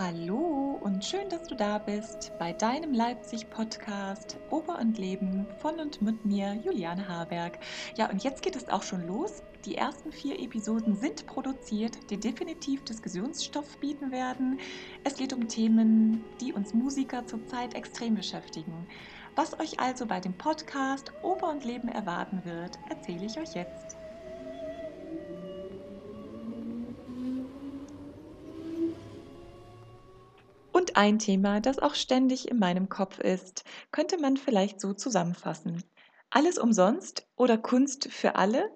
Hallo und schön, dass du da bist bei deinem Leipzig-Podcast Oper und Leben von und mit mir, Juliane Haberg. Ja, und jetzt geht es auch schon los. Die ersten vier Episoden sind produziert, die definitiv Diskussionsstoff bieten werden. Es geht um Themen, die uns Musiker zurzeit extrem beschäftigen. Was euch also bei dem Podcast Oper und Leben erwarten wird, erzähle ich euch jetzt. Ein Thema, das auch ständig in meinem Kopf ist, könnte man vielleicht so zusammenfassen. Alles umsonst oder Kunst für alle?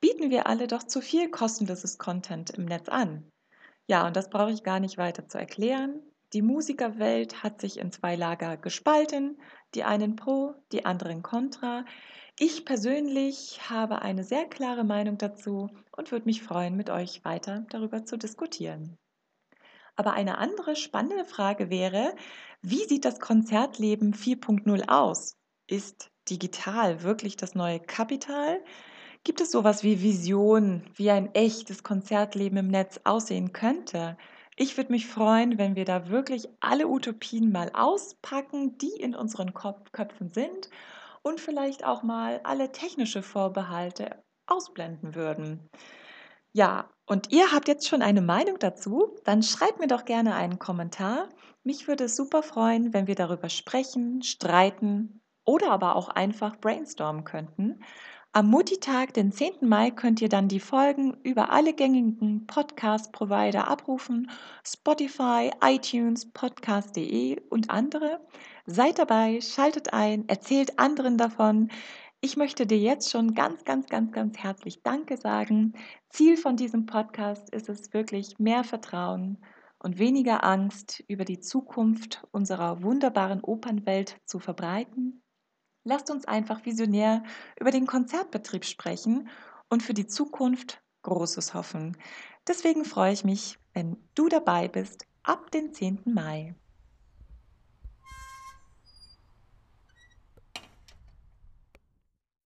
Bieten wir alle doch zu viel kostenloses Content im Netz an. Ja, und das brauche ich gar nicht weiter zu erklären. Die Musikerwelt hat sich in zwei Lager gespalten, die einen pro, die anderen contra. Ich persönlich habe eine sehr klare Meinung dazu und würde mich freuen, mit euch weiter darüber zu diskutieren. Aber eine andere spannende Frage wäre, wie sieht das Konzertleben 4.0 aus? Ist digital wirklich das neue Kapital? Gibt es sowas wie Vision, wie ein echtes Konzertleben im Netz aussehen könnte? Ich würde mich freuen, wenn wir da wirklich alle Utopien mal auspacken, die in unseren Köpfen sind und vielleicht auch mal alle technische Vorbehalte ausblenden würden. Ja, und ihr habt jetzt schon eine Meinung dazu? Dann schreibt mir doch gerne einen Kommentar. Mich würde es super freuen, wenn wir darüber sprechen, streiten oder aber auch einfach brainstormen könnten. Am Mutti-Tag, den 10. Mai, könnt ihr dann die Folgen über alle gängigen Podcast-Provider abrufen: Spotify, iTunes, podcast.de und andere. Seid dabei, schaltet ein, erzählt anderen davon. Ich möchte dir jetzt schon ganz, ganz, ganz, ganz herzlich Danke sagen. Ziel von diesem Podcast ist es wirklich mehr Vertrauen und weniger Angst über die Zukunft unserer wunderbaren Opernwelt zu verbreiten. Lasst uns einfach visionär über den Konzertbetrieb sprechen und für die Zukunft Großes hoffen. Deswegen freue ich mich, wenn du dabei bist ab den 10. Mai.